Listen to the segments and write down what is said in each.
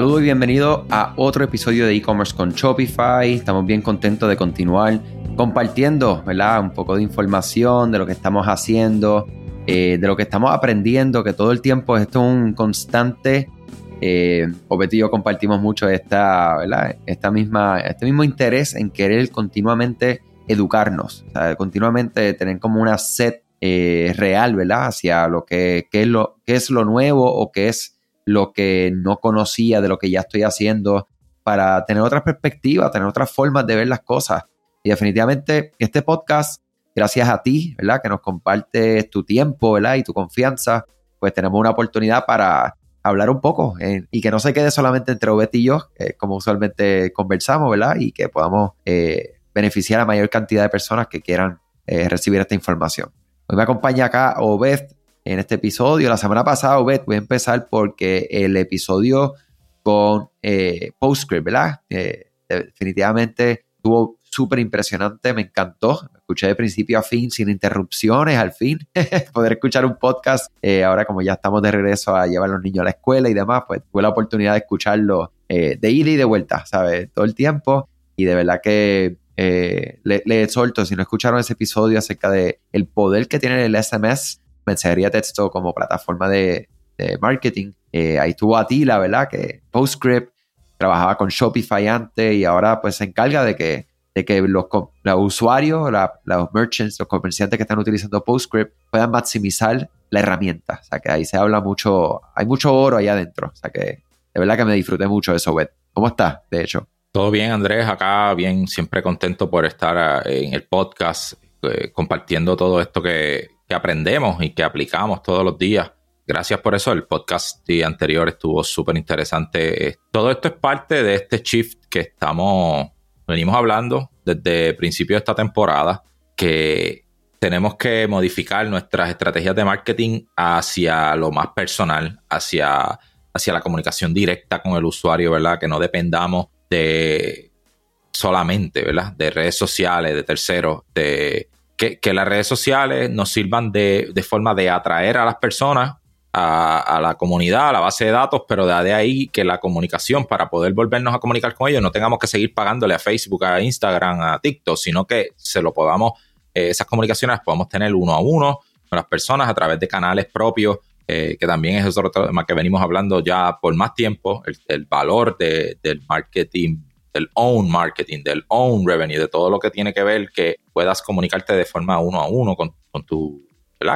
Saludos y bienvenido a otro episodio de e-commerce con Shopify. Estamos bien contentos de continuar compartiendo, ¿verdad? Un poco de información de lo que estamos haciendo, eh, de lo que estamos aprendiendo, que todo el tiempo esto es un constante. Eh, y yo compartimos mucho esta, ¿verdad? Esta misma, este mismo interés en querer continuamente educarnos, continuamente tener como una sed eh, real, ¿verdad? Hacia lo que, es lo, qué es lo nuevo o qué es lo que no conocía de lo que ya estoy haciendo para tener otras perspectivas, tener otras formas de ver las cosas. Y definitivamente este podcast, gracias a ti, ¿verdad? Que nos compartes tu tiempo, ¿verdad? Y tu confianza, pues tenemos una oportunidad para hablar un poco eh, y que no se quede solamente entre Obed y yo, como usualmente conversamos, ¿verdad? Y que podamos eh, beneficiar a mayor cantidad de personas que quieran eh, recibir esta información. Hoy me acompaña acá Obed en este episodio. La semana pasada, Obed, voy a empezar porque el episodio con eh, PostScript, ¿verdad? Eh, definitivamente estuvo súper impresionante, me encantó. Escuché de principio a fin, sin interrupciones, al fin. Poder escuchar un podcast, eh, ahora como ya estamos de regreso a llevar a los niños a la escuela y demás, pues tuve la oportunidad de escucharlo de ida y de vuelta, ¿sabes? Todo el tiempo. Y de verdad que le, le exhorto, si no escucharon ese episodio acerca de el poder que tiene el SMS mensajería texto como plataforma de, marketing. Eh, ahí estuvo Atila, ¿verdad? Que PostScript trabajaba con Shopify antes y ahora pues se encarga de que, de que los, usuarios, los merchants, los comerciantes que están utilizando PostScript puedan maximizar la herramienta. O sea que ahí se habla mucho, hay mucho oro ahí adentro. O sea que de verdad que me disfruté mucho de eso, Bet. ¿Cómo estás, de hecho? Todo bien, Andrés, acá bien, siempre contento por estar eh, en el podcast, eh, compartiendo todo esto que, que aprendemos y que aplicamos todos los días. Gracias por eso. El podcast anterior estuvo súper interesante. Eh, todo esto es parte de este shift que estamos, venimos hablando desde el principio de esta temporada, que tenemos que modificar nuestras estrategias de marketing hacia lo más personal, hacia, hacia la comunicación directa con el usuario, ¿verdad? Que no dependamos de solamente, ¿verdad? De redes sociales, de terceros, de que, las redes sociales nos sirvan de, forma de atraer a las personas a, la comunidad, a la base de datos, pero de, ahí que la comunicación para poder volvernos a comunicar con ellos no tengamos que seguir pagándole a Facebook, a Instagram, a TikTok, sino que se lo podamos, eh, esas comunicaciones las podamos tener uno a uno con las personas a través de canales propios, eh, que también es otro tema que venimos hablando ya por más tiempo, el, valor del marketing del own marketing, del own revenue, de todo lo que tiene que ver que puedas comunicarte de forma uno a uno con, con tus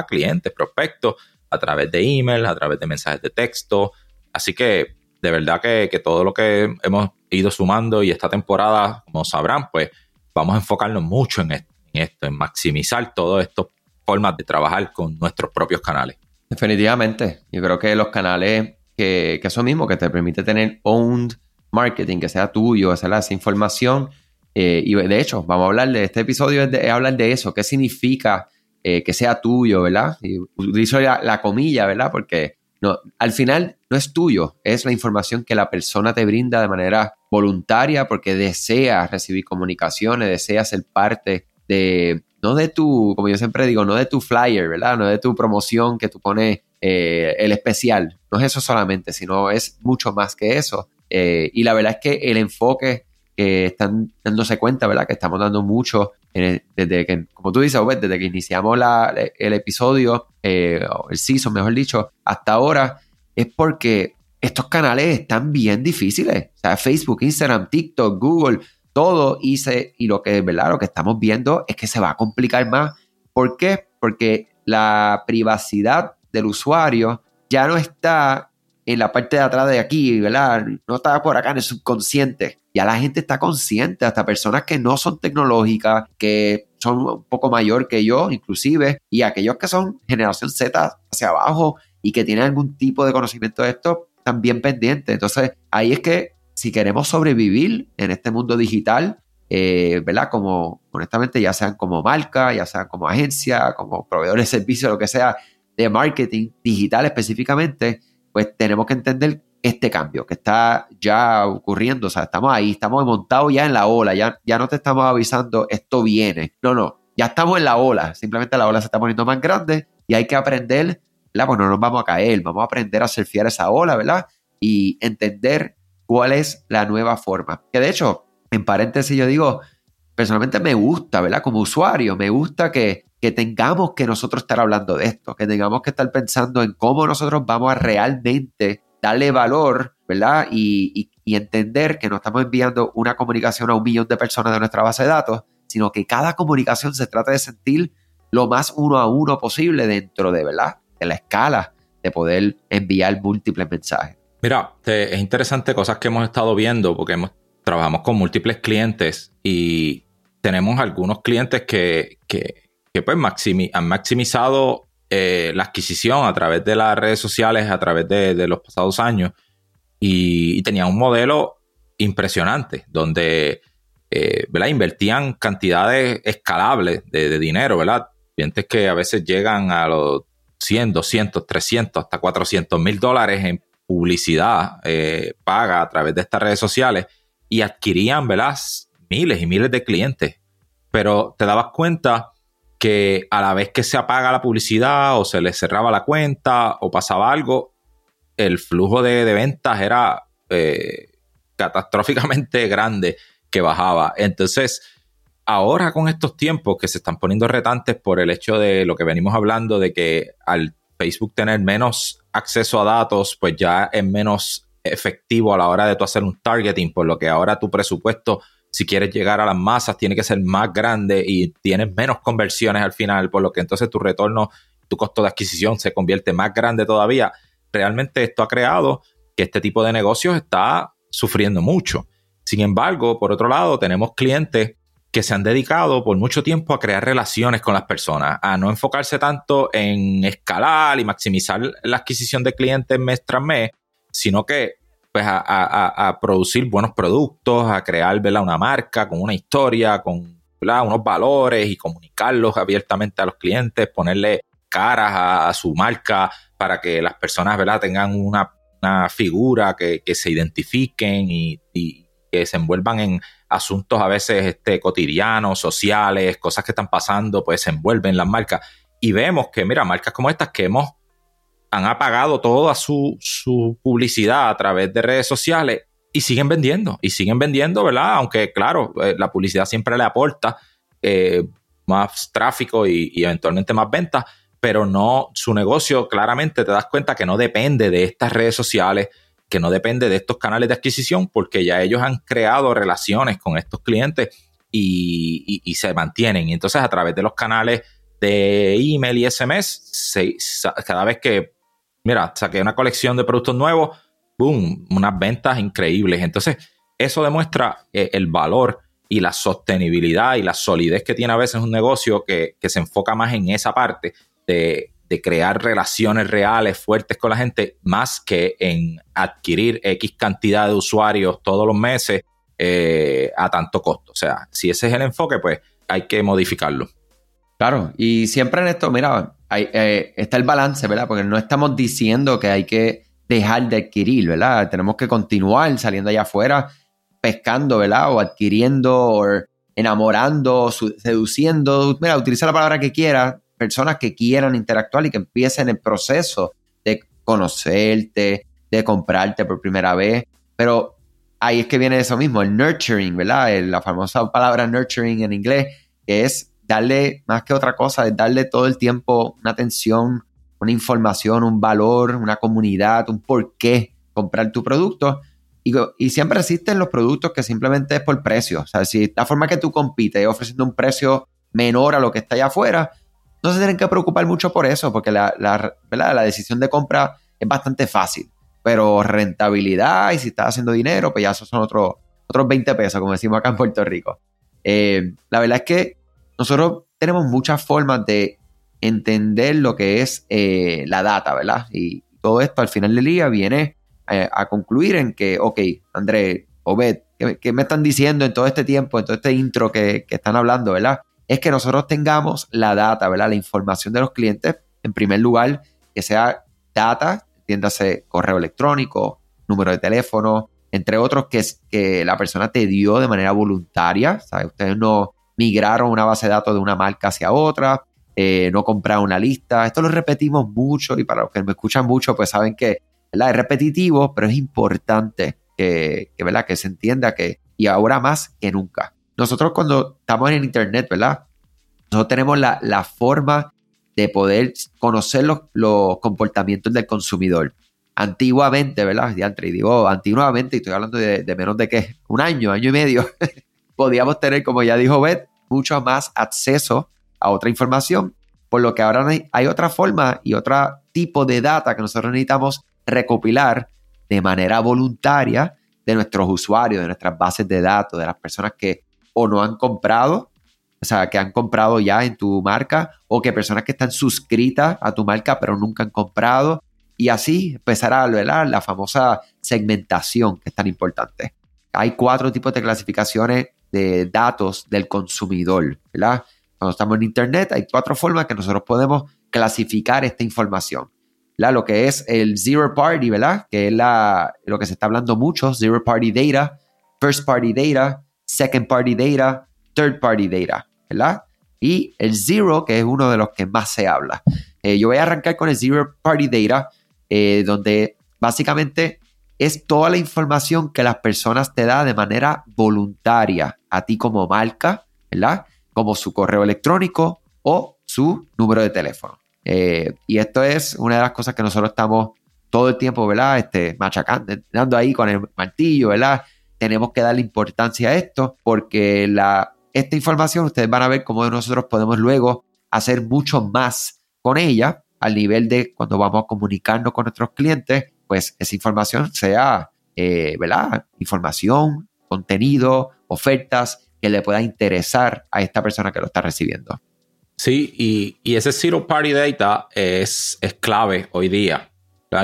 clientes, prospectos, a través de email, a través de mensajes de texto. Así que de verdad que, todo lo que hemos ido sumando y esta temporada, como sabrán, pues vamos a enfocarnos mucho en esto, en, maximizar todas estas formas de trabajar con nuestros propios canales. Definitivamente. Yo creo que los canales que, que eso mismo, que te permite tener owned marketing, que sea tuyo, esa, esa información. Eh, y de hecho, vamos a hablar de este episodio, es, de, hablar de eso, qué significa eh, que sea tuyo, ¿verdad? Y utilizo la, comilla, ¿verdad? Porque no, al final no es tuyo, es la información que la persona te brinda de manera voluntaria porque desea recibir comunicaciones, desea ser parte de, no de tu, como yo siempre digo, no de tu flyer, ¿verdad? No de tu promoción que tú pones eh, el especial. No es eso solamente, sino es mucho más que eso. Eh, y la verdad es que el enfoque que están dándose cuenta, ¿verdad? Que estamos dando mucho desde que, como tú dices, desde que iniciamos el episodio, eh, el season, mejor dicho, hasta ahora, es porque estos canales están bien difíciles. O sea, Facebook, Instagram, TikTok, Google, todo, y, y lo que, ¿verdad? Lo que estamos viendo es que se va a complicar más. ¿Por qué? Porque la privacidad del usuario ya no está en la parte de atrás de aquí, ¿verdad? No está por acá en el subconsciente. Ya la gente está consciente, hasta personas que no son tecnológicas, que son un poco mayor que yo, inclusive, y aquellos que son generación Z hacia abajo y que tienen algún tipo de conocimiento de esto, también pendientes. Entonces, ahí es que si queremos sobrevivir en este mundo digital, eh, ¿verdad? Como, honestamente, ya sean como marca, ya sean como agencia, como proveedores de servicios, lo que sea, de marketing digital específicamente, pues tenemos que entender este cambio que está ya ocurriendo. O sea, estamos ahí, estamos montados ya en la ola, ya, ya no te estamos avisando, esto viene. No, no, ya estamos en la ola, simplemente la ola se está poniendo más grande y hay que aprender, ¿verdad? Pues no nos vamos a caer, vamos a aprender a surfear esa ola, ¿verdad? Y entender cuál es la nueva forma. Que de hecho, en paréntesis yo digo, personalmente me gusta, ¿verdad? Como usuario, me gusta que, que tengamos que nosotros estar hablando de esto, que tengamos que estar pensando en cómo nosotros vamos a realmente darle valor, ¿verdad? Y, entender que no estamos enviando una comunicación a un millón de personas de nuestra base de datos, sino que cada comunicación se trata de sentir lo más uno a uno posible dentro de, ¿verdad? De la escala de poder enviar múltiples mensajes. Mira, es interesante cosas que hemos estado viendo porque trabajamos con múltiples clientes y tenemos algunos clientes que, pues han maximizado eh, la adquisición a través de las redes sociales, a través de, los pasados años y, tenían un modelo impresionante donde eh, invertían cantidades escalables de, de dinero, ¿verdad? Clientes que a veces llegan a los 100, 200, 300, hasta 400 mil dólares en publicidad eh, paga a través de estas redes sociales y adquirían, ¿verdad? Miles y miles de clientes. Pero te dabas cuenta que a la vez que se apaga la publicidad o se les cerraba la cuenta o pasaba algo, el flujo de, ventas era eh, catastróficamente grande que bajaba. Entonces, ahora con estos tiempos que se están poniendo retantes por el hecho de lo que venimos hablando, de que al Facebook tener menos acceso a datos, pues ya es menos efectivo a la hora de tú hacer un targeting, por lo que ahora tu presupuesto, si quieres llegar a las masas, tiene que ser más grande y tienes menos conversiones al final, por lo que entonces tu retorno, tu costo de adquisición se convierte más grande todavía. Realmente esto ha creado que este tipo de negocios está sufriendo mucho. Sin embargo, por otro lado, tenemos clientes que se han dedicado por mucho tiempo a crear relaciones con las personas, a no enfocarse tanto en escalar y maximizar la adquisición de clientes mes tras mes, sino que pues a, producir buenos productos, a crear una marca con una historia, con unos valores y comunicarlos abiertamente a los clientes, ponerle caras a, su marca para que las personas ¿verdad? tengan una, figura que, se identifiquen y, y que se envuelvan en asuntos a veces este, cotidianos, sociales, cosas que están pasando, pues se envuelven las marcas. Y vemos que, mira, marcas como estas que hemos, han apagado toda su, su publicidad a través de redes sociales y siguen vendiendo, y siguen vendiendo, ¿verdad? Aunque, claro, eh, la publicidad siempre le aporta eh, más tráfico y, eventualmente más ventas, pero no, su negocio claramente te das cuenta que no depende de estas redes sociales, que no depende de estos canales de adquisición porque ya ellos han creado relaciones con estos clientes y, se mantienen. Y entonces a través de los canales de email y SMS, cada vez que, mira, saqué una colección de productos nuevos, boom, unas ventas increíbles. Entonces, eso demuestra eh, el valor y la sostenibilidad y la solidez que tiene a veces un negocio que, que se enfoca más en esa parte de de crear relaciones reales fuertes con la gente, más que en adquirir X cantidad de usuarios todos los meses eh, a tanto costo. O sea, si ese es el enfoque, pues hay que modificarlo. Claro, y siempre en esto, mira, eh, está el balance, ¿verdad? Porque no estamos diciendo que hay que dejar de adquirir, ¿verdad? Tenemos que continuar saliendo allá afuera, pescando, ¿verdad? O adquiriendo, o enamorando, seduciendo, mira, utiliza la palabra que quieras, personas que quieran interactuar y que empiecen el proceso de conocerte, de comprarte por primera vez. Pero ahí es que viene eso mismo, el nurturing, ¿verdad? La famosa palabra nurturing en inglés, que es darle, más que otra cosa, es darle todo el tiempo una atención, una información, un valor, una comunidad, un por qué comprar tu producto. Y, y, siempre existen los productos que simplemente es por precio. O sea, si la forma que tú compites ofreciendo un precio menor a lo que está allá afuera, no se tienen que preocupar mucho por eso, porque la, la, decisión de compra es bastante fácil. Pero rentabilidad y si estás haciendo dinero, pues ya esos son otros otros 20 pesos, como decimos acá en Puerto Rico. Eh, la verdad es que nosotros tenemos muchas formas de entender lo que es eh, la data, ¿verdad? Y todo esto al final del día viene eh, a concluir en que, ok, André, Obed, ¿qué, me están diciendo en todo este tiempo, en todo este intro que, que están hablando, ¿verdad? es que nosotros tengamos la data, ¿verdad? La información de los clientes, en primer lugar, que sea data, entiéndase correo electrónico, número de teléfono, entre otros que, que la persona te dio de manera voluntaria, ¿sabes? Ustedes no migraron una base de datos de una marca hacia otra, eh, no compraron una lista. Esto lo repetimos mucho y para los que me escuchan mucho, pues saben que es repetitivo, pero es importante que, ¿verdad? que se entienda que, y ahora más que nunca. Nosotros cuando estamos en Internet, ¿verdad? Tenemos la, la forma de poder conocer los, los, comportamientos del consumidor. Antiguamente, ¿verdad? Y digo antiguamente, y estoy hablando de, de menos de que un año, año y medio, podíamos tener, como ya dijo Beth, mucho más acceso a otra información, por lo que ahora hay otra forma y otro tipo de data que nosotros necesitamos recopilar de manera voluntaria de nuestros usuarios, de nuestras bases de datos, de las personas que o no han comprado, o sea, que han comprado ya en tu marca, o que personas que están suscritas a tu marca pero nunca han comprado, y así empezará a ¿verdad? la famosa segmentación que es tan importante. Hay cuatro tipos de clasificaciones de datos del consumidor, ¿verdad? Cuando estamos en Internet hay cuatro formas que nosotros podemos clasificar esta información lo que es el Zero Party, ¿verdad? Que es la, lo que se está hablando mucho, Zero Party Data, First Party Data, Second Party Data, Third Party Data, ¿verdad? Y el Zero, que es uno de los que más se habla. Eh, yo voy a arrancar con el Zero Party Data, eh, donde básicamente es toda la información que las personas te dan de manera voluntaria a ti como marca, ¿verdad? Como su correo electrónico o su número de teléfono. Eh, y esto es una de las cosas que nosotros estamos todo el tiempo, ¿verdad? Este, machacando, dando ahí con el martillo, ¿verdad? Tenemos que darle importancia a esto porque la, esta información ustedes van a ver cómo nosotros podemos luego hacer mucho más con ella al nivel de cuando vamos a comunicarnos con nuestros clientes, pues esa información sea, eh, ¿verdad? Información, contenido, ofertas que le pueda interesar a esta persona que lo está recibiendo. Sí, y, ese Zero Party Data es, es clave hoy día.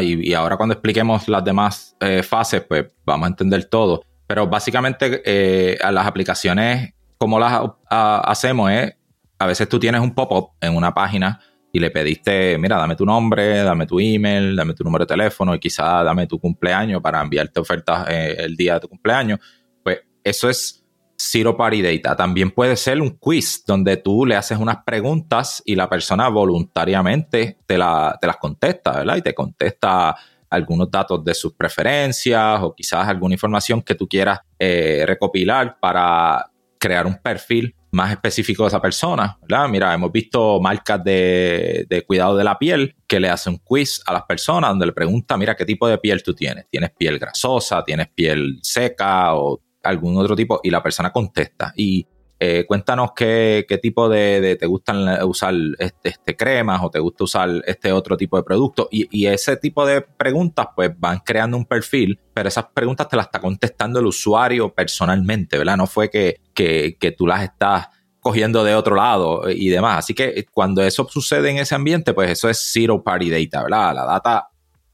Y, ahora cuando expliquemos las demás eh, fases, pues vamos a entender todo. Pero básicamente eh, a las aplicaciones, como las hacemos es, a veces tú tienes un pop-up en una página y le pediste, mira, dame tu nombre, dame tu email, dame tu número de teléfono y quizá dame tu cumpleaños para enviarte ofertas eh, el día de tu cumpleaños. Pues eso es Zero Party Data. También puede ser un quiz donde tú le haces unas preguntas y la persona voluntariamente te, la, te las contesta, ¿verdad? Y te contesta algunos datos de sus preferencias o quizás alguna información que tú quieras eh, recopilar para crear un perfil más específico de esa persona, ¿verdad? Mira, hemos visto marcas de, de, cuidado de la piel que le hacen un quiz a las personas donde le pregunta, mira, ¿qué tipo de piel tú tienes? ¿Tienes piel grasosa? ¿Tienes piel seca? ¿O algún otro tipo y la persona contesta. Y eh, cuéntanos qué, tipo de, te gustan usar este, este, cremas o te gusta usar este otro tipo de producto. Y, ese tipo de preguntas pues van creando un perfil, pero esas preguntas te las está contestando el usuario personalmente, ¿verdad? No fue que, que, que tú las estás cogiendo de otro lado y demás. Así que cuando eso sucede en ese ambiente, pues eso es zero party data, ¿verdad? La data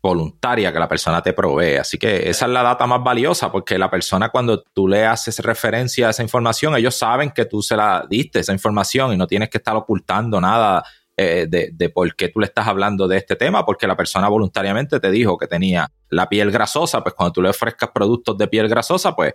voluntaria que la persona te provee. Así que esa es la data más valiosa porque la persona cuando tú le haces referencia a esa información, ellos saben que tú se la diste esa información y no tienes que estar ocultando nada eh, de, de, por qué tú le estás hablando de este tema, porque la persona voluntariamente te dijo que tenía la piel grasosa, pues cuando tú le ofrezcas productos de piel grasosa, pues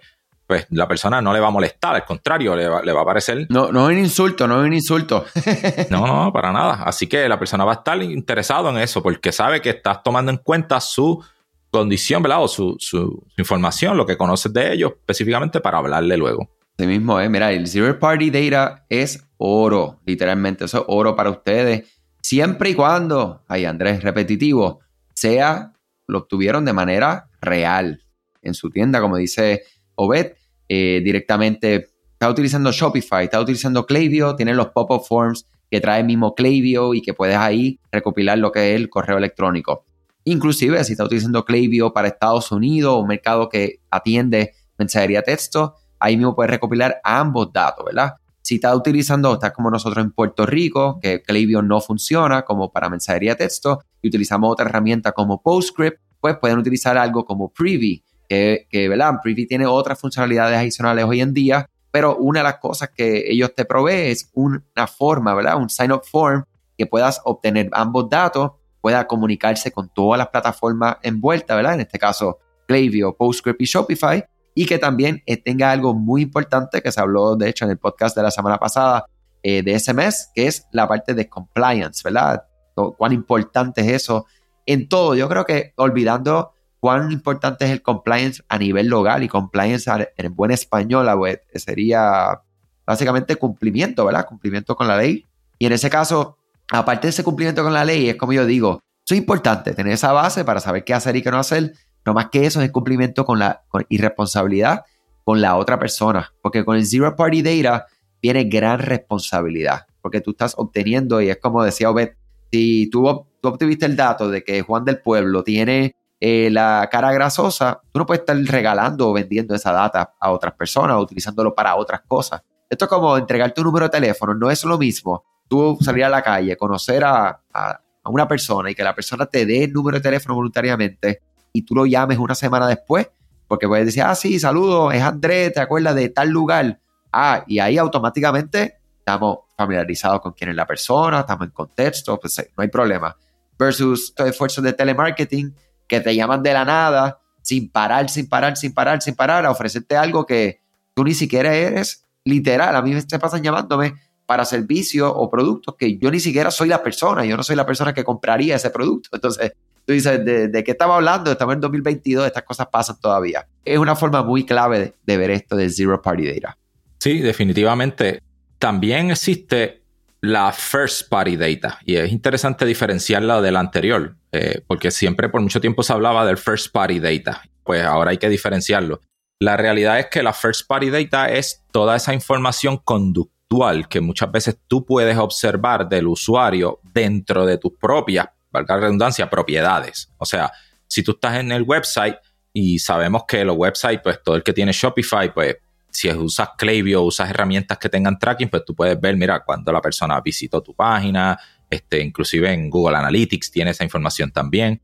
pues la persona no le va a molestar, al contrario, le va, le va a parecer... No, no es un insulto, no es un insulto. no, no, para nada. Así que la persona va a estar interesado en eso porque sabe que estás tomando en cuenta su condición, ¿verdad? O su, su, información, lo que conoces de ellos específicamente para hablarle luego. Sí mismo, ¿eh? Mira, el Zero Party Data es oro, literalmente. Eso es oro para ustedes. Siempre y cuando, ay Andrés, repetitivo, sea, lo obtuvieron de manera real en su tienda, como dice Obed. Eh, directamente, está utilizando Shopify, está utilizando Klaviyo, tiene los pop-up forms que trae mismo Klaviyo y que puedes ahí recopilar lo que es el correo electrónico. Inclusive si está utilizando Klaviyo para Estados Unidos, un mercado que atiende mensajería texto, ahí mismo puedes recopilar ambos datos, ¿verdad? Si está utilizando, está como nosotros en Puerto Rico, que Klaviyo no funciona como para mensajería texto y utilizamos otra herramienta como PostScript, pues pueden utilizar algo como Privy, que, que ¿verdad? Privy tiene otras funcionalidades adicionales hoy en día, pero una de las cosas que ellos te proveen es una forma, ¿verdad? Un sign-up form que puedas obtener ambos datos, pueda comunicarse con todas las plataformas envueltas, ¿verdad? En este caso, Klaviyo, PostScript y Shopify, y que también tenga algo muy importante que se habló, de hecho, en el podcast de la semana pasada eh, de SMS, que es la parte de compliance, ¿verdad? Cuán importante es eso en todo. Yo creo que olvidando cuán importante es el compliance a nivel local y compliance en buen español pues, sería básicamente cumplimiento, ¿verdad? Cumplimiento con la ley. Y en ese caso, aparte de ese cumplimiento con la ley, es como yo digo, es importante tener esa base para saber qué hacer y qué no hacer. No más que eso es cumplimiento con la irresponsabilidad con la otra persona. Porque con el Zero Party Data viene gran responsabilidad. Porque tú estás obteniendo, y es como decía Obed, si tú, tú obtuviste el dato de que Juan del Pueblo tiene eh, la cara grasosa, tú no puedes estar regalando o vendiendo esa data a otras personas o utilizándolo para otras cosas. Esto es como entregar tu número de teléfono, no es lo mismo. Tú salir a la calle, conocer a, a, una persona y que la persona te dé el número de teléfono voluntariamente y tú lo llames una semana después, porque puedes decir, ah, sí, saludos, es Andrés, ¿te acuerdas de tal lugar? Ah, y ahí automáticamente estamos familiarizados con quién es la persona, estamos en contexto, pues no hay problema. Versus estos esfuerzos de telemarketing que te llaman de la nada, sin parar, sin parar, sin parar, sin parar, a ofrecerte algo que tú ni siquiera eres literal. A mí me pasan llamándome para servicios o productos que yo ni siquiera soy la persona, yo no soy la persona que compraría ese producto. Entonces, tú dices, ¿de, qué estaba hablando? Estamos en 2022, estas cosas pasan todavía. Es una forma muy clave de, de ver esto de Zero Party Data. Sí, definitivamente. También existe la first party data. Y es interesante diferenciarla de la anterior, eh, porque siempre por mucho tiempo se hablaba del first party data. Pues ahora hay que diferenciarlo. La realidad es que la first party data es toda esa información conductual que muchas veces tú puedes observar del usuario dentro de tus propias, valga la redundancia, propiedades. O sea, si tú estás en el website y sabemos que los websites, pues todo el que tiene Shopify, pues si usas Klaviyo, usas herramientas que tengan tracking, pues tú puedes ver, mira, cuando la persona visitó tu página, este, inclusive en Google Analytics tiene esa información también.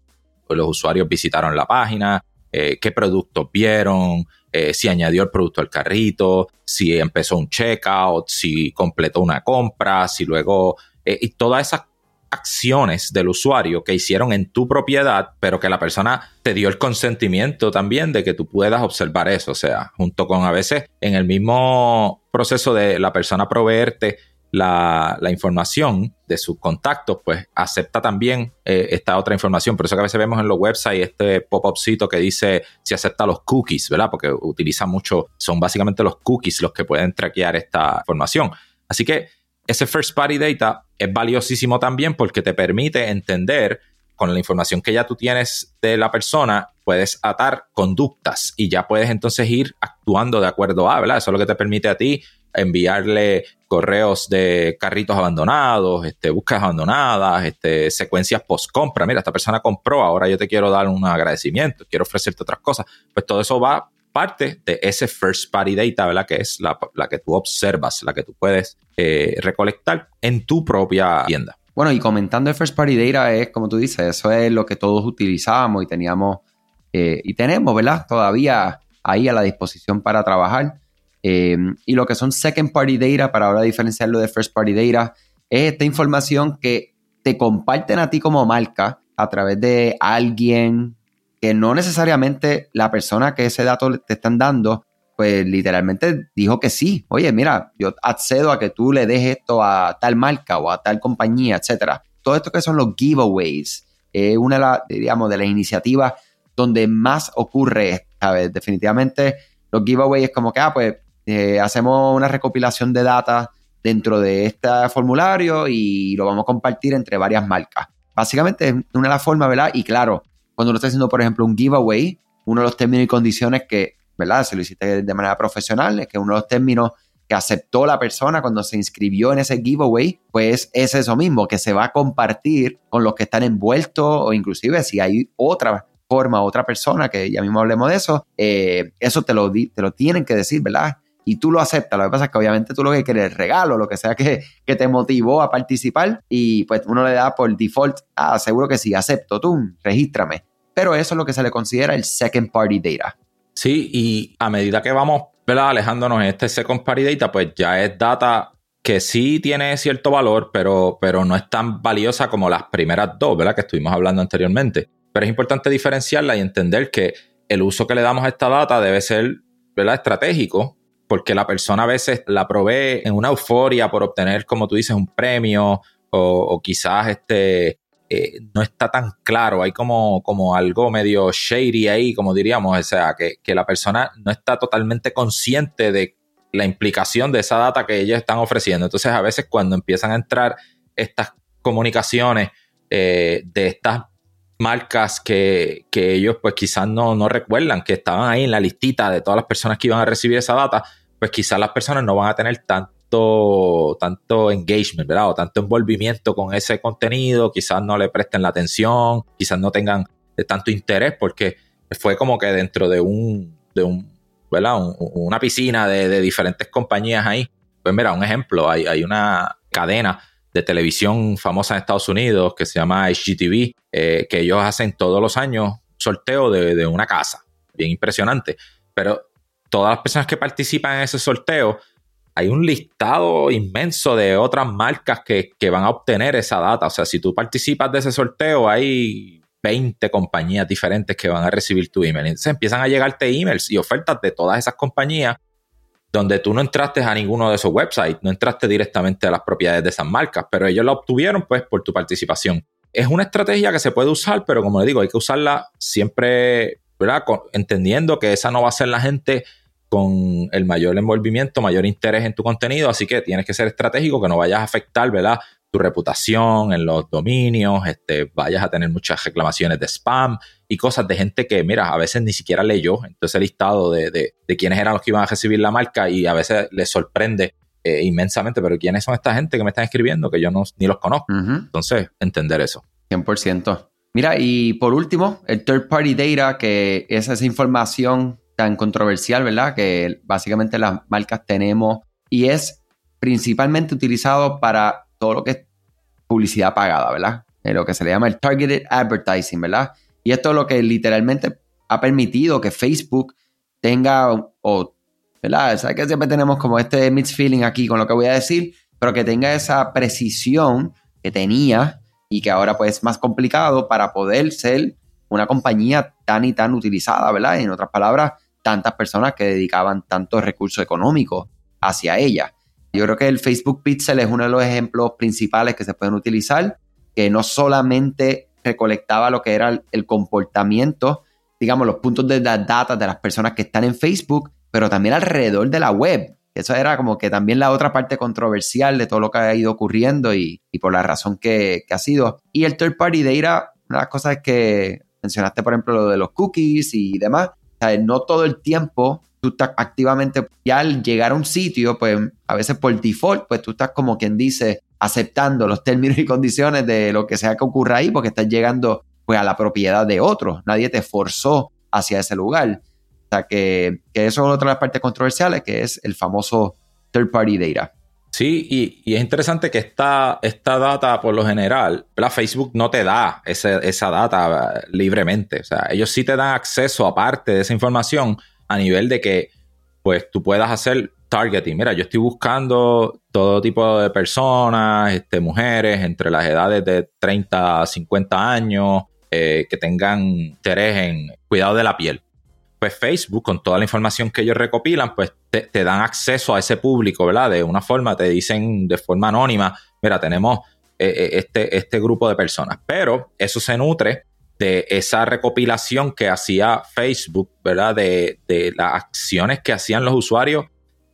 Pues los usuarios visitaron la página, eh, qué productos vieron, eh, si añadió el producto al carrito, si empezó un checkout, si completó una compra, si luego... Eh, y todas esas acciones del usuario que hicieron en tu propiedad, pero que la persona te dio el consentimiento también de que tú puedas observar eso. O sea, junto con a veces en el mismo proceso de la persona proveerte la, información de sus contactos, pues acepta también eh, esta otra información. Por eso que a veces vemos en los websites este pop-upcito que dice si acepta los cookies, ¿verdad? Porque utiliza mucho, son básicamente los cookies los que pueden traquear esta información. Así que ese first party data es valiosísimo también porque te permite entender con la información que ya tú tienes de la persona, puedes atar conductas y ya puedes entonces ir actuando de acuerdo a, ¿verdad? Eso es lo que te permite a ti enviarle correos de carritos abandonados, este, búsquedas abandonadas, este, secuencias post compra. Mira, esta persona compró, ahora yo te quiero dar un agradecimiento, quiero ofrecerte otras cosas. Pues todo eso va parte de ese first party data, ¿verdad? Que es la, que tú observas, la que tú puedes eh, recolectar en tu propia tienda. Bueno, y comentando el first party data es, como tú dices, eso es lo que todos utilizábamos y teníamos eh, y tenemos, ¿verdad? Todavía ahí a la disposición para trabajar. Eh, y lo que son second party data, para ahora diferenciarlo de first party data, es esta información que te comparten a ti como marca a través de alguien que no necesariamente la persona que ese dato te están dando, pues literalmente dijo que sí. Oye, mira, yo accedo a que tú le des esto a tal marca o a tal compañía, etcétera. Todo esto que son los giveaways es una de, las, digamos, de las iniciativas donde más ocurre, ¿sabes? Definitivamente los giveaways es como que, ah, pues eh, hacemos una recopilación de data dentro de este formulario y lo vamos a compartir entre varias marcas. Básicamente es una de las formas, ¿verdad? Y claro, cuando uno está haciendo, por ejemplo, un giveaway, uno de los términos y condiciones que, ¿verdad? Si lo hiciste de manera profesional, es que uno de los términos que aceptó la persona cuando se inscribió en ese giveaway, pues es eso mismo, que se va a compartir con los que están envueltos o inclusive si hay otra forma, otra persona, que ya mismo hablemos de eso, eh, eso te lo, te lo tienen que decir, ¿verdad? y tú lo aceptas. Lo que pasa es que obviamente tú lo que quieres es regalo, lo que sea que, que, te motivó a participar y pues uno le da por default, ah, seguro que sí, acepto, tú, regístrame. Pero eso es lo que se le considera el second party data. Sí, y a medida que vamos ¿verdad? alejándonos en este second party data, pues ya es data que sí tiene cierto valor, pero, pero no es tan valiosa como las primeras dos, ¿verdad? Que estuvimos hablando anteriormente. Pero es importante diferenciarla y entender que el uso que le damos a esta data debe ser, ¿verdad? Estratégico porque la persona a veces la provee en una euforia por obtener, como tú dices, un premio o, quizás este, eh, no está tan claro, hay como, como algo medio shady ahí, como diríamos, o sea, que, que la persona no está totalmente consciente de la implicación de esa data que ellos están ofreciendo. Entonces, a veces cuando empiezan a entrar estas comunicaciones eh, de estas marcas que, ellos pues quizás no, no, recuerdan que estaban ahí en la listita de todas las personas que iban a recibir esa data, pues quizás las personas no van a tener tanto, tanto engagement, ¿verdad? O tanto envolvimiento con ese contenido, quizás no le presten la atención, quizás no tengan tanto interés porque fue como que dentro de un, de un ¿verdad? una piscina de, diferentes compañías ahí. Pues mira, un ejemplo, hay, hay una cadena de televisión famosa en Estados Unidos que se llama HGTV, eh, que ellos hacen todos los años sorteo de, una casa. Bien impresionante. Pero todas las personas que participan en ese sorteo, hay un listado inmenso de otras marcas que, que van a obtener esa data. O sea, si tú participas de ese sorteo, hay 20 compañías diferentes que van a recibir tu email. Entonces empiezan a llegarte emails y ofertas de todas esas compañías donde tú no entraste a ninguno de esos websites, no entraste directamente a las propiedades de esas marcas, pero ellos la obtuvieron pues por tu participación. Es una estrategia que se puede usar, pero como le digo, hay que usarla siempre, ¿verdad? entendiendo que esa no va a ser la gente con el mayor envolvimiento, mayor interés en tu contenido, así que tienes que ser estratégico, que no vayas a afectar, ¿verdad? tu reputación en los dominios, este, vayas a tener muchas reclamaciones de spam y cosas de gente que, mira, a veces ni siquiera leyó entonces el listado de, de, quiénes eran los que iban a recibir la marca y a veces les sorprende eh, inmensamente, pero ¿quiénes son esta gente que me están escribiendo que yo no, ni los conozco? Entonces, entender eso. 100%. Mira, y por último, el third party data, que es esa información tan controversial, ¿verdad? Que básicamente las marcas tenemos y es principalmente utilizado para todo lo que es publicidad pagada, ¿verdad? Eh, lo que se le llama el targeted advertising, ¿verdad? Y esto es lo que literalmente ha permitido que Facebook tenga, o, ¿verdad? O sea, que siempre tenemos como este mixed feeling aquí con lo que voy a decir, pero que tenga esa precisión que tenía y que ahora pues es más complicado para poder ser una compañía tan y tan utilizada, ¿verdad? En otras palabras, tantas personas que dedicaban tantos recursos económicos hacia ella. Yo creo que el Facebook Pixel es uno de los ejemplos principales que se pueden utilizar, que no solamente recolectaba lo que era el, comportamiento, digamos, los puntos de las de las personas que están en Facebook, pero también alrededor de la web. Eso era como que también la otra parte controversial de todo lo que ha ido ocurriendo y, por la razón que, ha sido. Y el third party data, una de las cosas que mencionaste, por ejemplo, lo de los cookies y demás, no todo el tiempo tú estás activamente, ya al llegar a un sitio, pues a veces por default, pues tú estás como quien dice, aceptando los términos y condiciones de lo que sea que ocurra ahí, porque estás llegando pues a la propiedad de otros, nadie te forzó hacia ese lugar. O sea que, eso es otra de las partes controversiales, que es el famoso third party data. Sí, y, es interesante que esta, esta data, por lo general, la Facebook no te da esa data libremente. O sea, ellos sí te dan acceso, aparte de esa información, a nivel de que pues tú puedas hacer targeting. Mira, yo estoy buscando todo tipo de personas, este, mujeres entre las edades de 30 a 50 años, eh, que tengan interés en cuidado de la piel. Pues Facebook, con toda la información que ellos recopilan, pues te, dan acceso a ese público, ¿verdad? De una forma, te dicen de forma anónima, mira, tenemos eh, eh, este, este grupo de personas. Pero eso se nutre de esa recopilación que hacía Facebook, ¿verdad? De, las acciones que hacían los usuarios,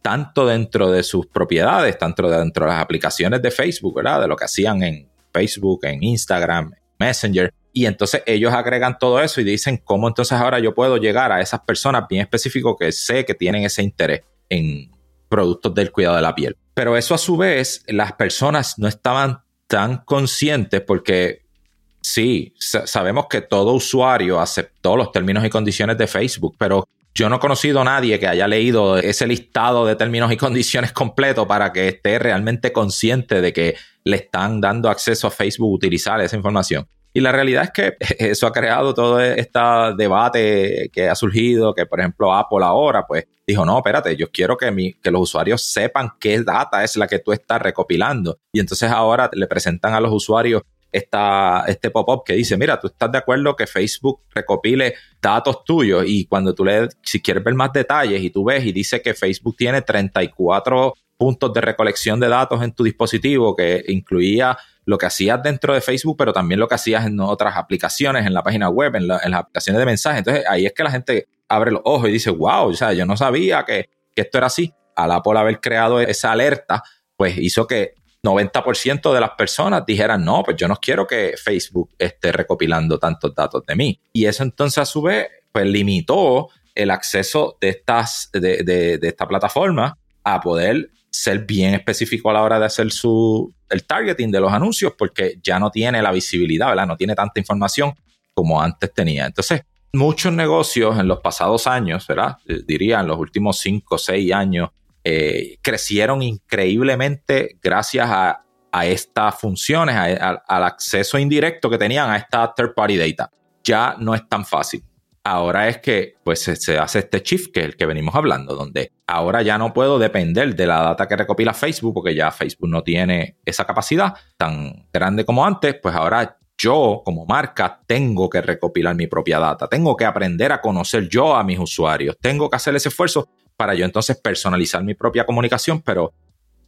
tanto dentro de sus propiedades, tanto dentro de las aplicaciones de Facebook, ¿verdad? De lo que hacían en Facebook, en Instagram, Messenger. Y entonces ellos agregan todo eso y dicen cómo entonces ahora yo puedo llegar a esas personas bien específicos que sé que tienen ese interés en productos del cuidado de la piel. Pero eso a su vez, las personas no estaban tan conscientes porque Sí, sabemos que todo usuario aceptó los términos y condiciones de Facebook, pero yo no he conocido a nadie que haya leído ese listado de términos y condiciones completo para que esté realmente consciente de que le están dando acceso a Facebook utilizar esa información. Y la realidad es que eso ha creado todo este debate que ha surgido, que por ejemplo Apple ahora pues dijo, no, espérate, yo quiero que, mi, que los usuarios sepan qué data es la que tú estás recopilando. Y entonces ahora le presentan a los usuarios este pop-up que dice, mira, tú estás de acuerdo que Facebook recopile datos tuyos y cuando tú le, si quieres ver más detalles y tú ves y dice que Facebook tiene 34 puntos de recolección de datos en tu dispositivo que incluía lo que hacías dentro de Facebook, pero también lo que hacías en otras aplicaciones, en la página web, en, las aplicaciones de mensajes. Entonces ahí es que la gente abre los ojos y dice, wow, o sea, yo no sabía que, que esto era así. Al Apple haber creado esa alerta, pues hizo que 90% de las personas dijeran, no, pues yo no quiero que Facebook esté recopilando tantos datos de mí. Y eso entonces a su vez, pues limitó el acceso de, estas, de, de, de esta plataforma a poder ser bien específico a la hora de hacer su, el targeting de los anuncios porque ya no tiene la visibilidad. No tiene tanta información como antes tenía. Entonces, muchos negocios en los pasados años. Eh, diría en los últimos 5 o 6 años, eh, crecieron increíblemente gracias a, estas funciones, al acceso indirecto que tenían a esta third party data. Ya no es tan fácil. Ahora es que pues se, hace este shift que es el que venimos hablando, donde ahora ya no puedo depender de la data que recopila Facebook, porque ya Facebook no tiene esa capacidad tan grande como antes, pues ahora yo como marca tengo que recopilar mi propia data, tengo que aprender a conocer yo a mis usuarios, tengo que hacer ese esfuerzo para yo entonces personalizar mi propia comunicación, pero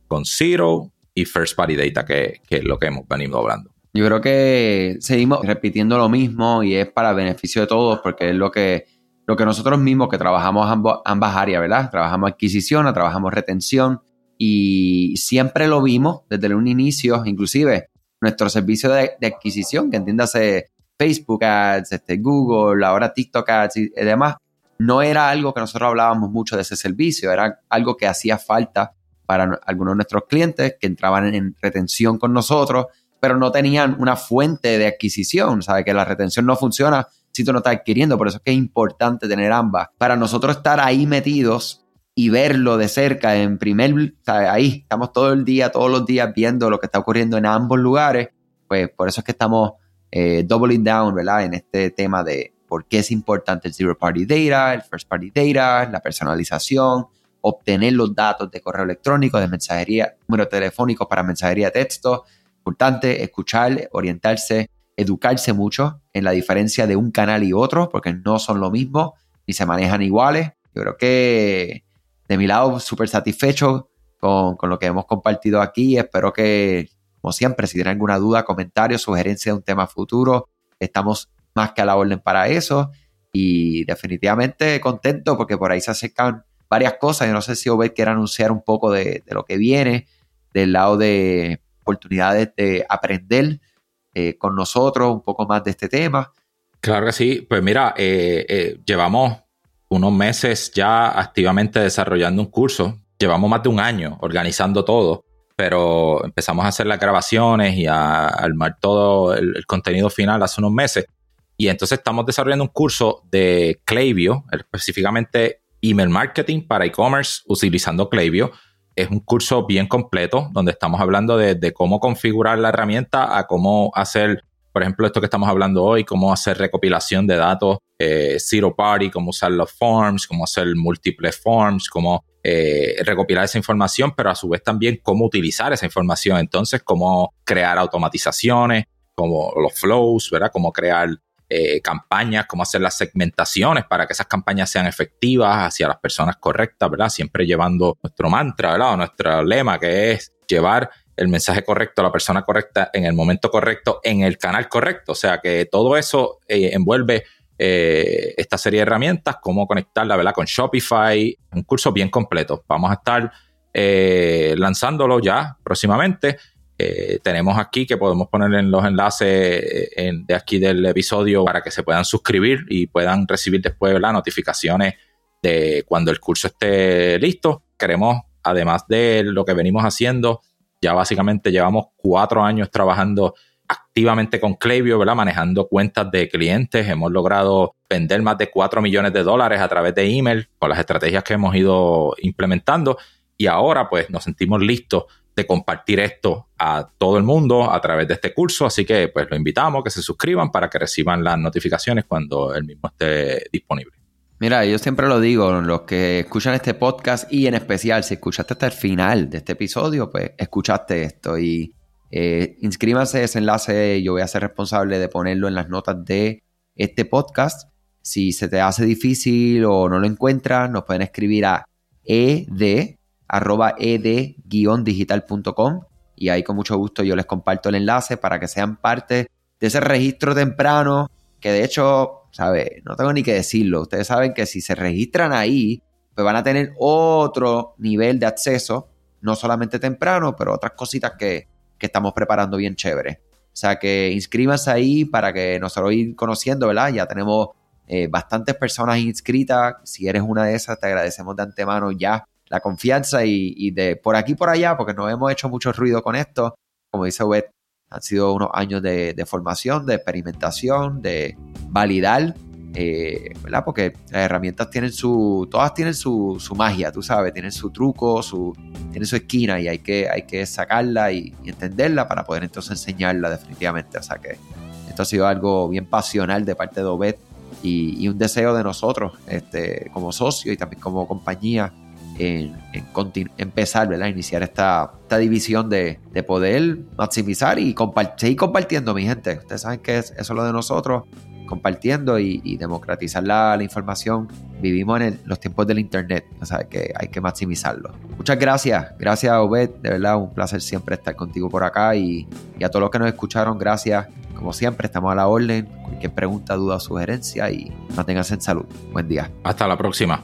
con Zero y First Party Data, que, que es lo que hemos venido hablando. Yo creo que seguimos repitiendo lo mismo y es para beneficio de todos porque es lo que, lo que nosotros mismos que trabajamos ambas áreas, ¿verdad? Trabajamos adquisición, trabajamos retención y siempre lo vimos desde un inicio, inclusive nuestro servicio de, adquisición, que entiéndase Facebook Ads, este, Google, ahora TikTok Ads y demás, no era algo que nosotros hablábamos mucho de ese servicio, era algo que hacía falta para algunos de nuestros clientes que entraban en retención con nosotros pero no tenían una fuente de adquisición, ¿sabes? Que la retención no funciona si tú no estás adquiriendo, por eso es que es importante tener ambas. Para nosotros estar ahí metidos y verlo de cerca en primer, ¿sabes? Ahí estamos todo el día, todos los días viendo lo que está ocurriendo en ambos lugares, pues por eso es que estamos eh, doubling down, ¿verdad? En este tema de por qué es importante el zero party data, el first party data, la personalización, obtener los datos de correo electrónico, de mensajería, número telefónico para mensajería de texto, importante escuchar, orientarse, educarse mucho en la diferencia de un canal y otro, porque no son lo mismo ni se manejan iguales. Yo creo que de mi lado, súper satisfecho con, lo que hemos compartido aquí. Espero que, como siempre, si tienen alguna duda, comentario, sugerencia de un tema futuro, estamos más que a la orden para eso. Y definitivamente contento porque por ahí se acercan varias cosas. Yo no sé si Obed quiere anunciar un poco de lo que viene del lado de oportunidades de aprender eh, con nosotros un poco más de este tema. Claro que sí. Pues mira, eh, eh, llevamos unos meses ya activamente desarrollando un curso. Llevamos más de un año organizando todo, pero empezamos a hacer las grabaciones y a armar todo el, contenido final hace unos meses. Y entonces estamos desarrollando un curso de Klaviyo, específicamente email marketing para e-commerce utilizando Klaviyo es un curso bien completo donde estamos hablando de, cómo configurar la herramienta a cómo hacer, por ejemplo, esto que estamos hablando hoy, cómo hacer recopilación de datos eh, zero party, cómo usar los forms, cómo hacer múltiples forms, cómo eh, recopilar esa información, pero a su vez también cómo utilizar esa información. Entonces, cómo crear automatizaciones, como los flows, ¿verdad? Cómo crear eh, campañas, cómo hacer las segmentaciones para que esas campañas sean efectivas hacia las personas correctas, ¿verdad? Siempre llevando nuestro mantra, ¿verdad? O nuestro lema que es llevar el mensaje correcto a la persona correcta en el momento correcto, en el canal correcto. O sea que todo eso eh, envuelve eh, esta serie de herramientas, cómo conectarla ¿verdad? con Shopify, un curso bien completo. Vamos a estar lanzándolo ya próximamente. Eh, tenemos aquí que podemos poner en los enlaces eh, de aquí del episodio para que se puedan suscribir y puedan recibir después las notificaciones de cuando el curso esté listo. Queremos, además de lo que venimos haciendo, ya básicamente llevamos cuatro años trabajando activamente con Klaviyo, ¿verdad? Manejando cuentas de clientes. Hemos logrado vender más de 4 millones de dólares a través de email con las estrategias que hemos ido implementando. Y ahora, pues, nos sentimos listos de compartir esto a todo el mundo a través de este curso, así que pues lo invitamos a que se suscriban para que reciban las notificaciones cuando el mismo esté disponible. Mira, yo siempre lo digo, los que escuchan este podcast y en especial si escuchaste hasta el final de este episodio, pues escuchaste esto y eh, inscríbanse ese enlace, yo voy a ser responsable de ponerlo en las notas de este podcast. Si se te hace difícil o no lo encuentras, nos pueden escribir a ed arroba ed-digital.com y ahí con mucho gusto yo les comparto el enlace para que sean parte de ese registro temprano que de hecho, ¿sabe? No tengo ni que decirlo. Ustedes saben que si se registran ahí, pues van a tener otro nivel de acceso, no solamente temprano, pero otras cositas que, que estamos preparando bien chévere. O sea que inscríbanse ahí para que nosotros ir conociendo, ¿verdad? Ya tenemos eh, bastantes personas inscritas. Si eres una de esas, te agradecemos de antemano ya la confianza y, de por aquí por allá, porque no hemos hecho mucho ruido con esto. Como dice Wet, han sido unos años de, formación, de experimentación, de validar, eh, ¿verdad? Porque las herramientas tienen su, todas tienen su, magia, tú sabes, tienen su truco, su, tienen su esquina y hay que, hay que sacarla y, entenderla para poder entonces enseñarla definitivamente. O sea que esto ha sido algo bien pasional de parte de Obed y, un deseo de nosotros este, como socio y también como compañía en, empezar, ¿verdad? Iniciar esta, esta división de, poder maximizar y seguir compartiendo, mi gente. Ustedes saben que es, eso es lo de nosotros, compartiendo y, democratizar la, información. Vivimos en los tiempos del Internet, o sea, que hay que maximizarlo. Muchas gracias, gracias Obed, de verdad, un placer siempre estar contigo por acá y, y a todos los que nos escucharon, gracias. Como siempre, estamos a la orden. Cualquier pregunta, duda sugerencia y manténganse en salud. Buen día. Hasta la próxima.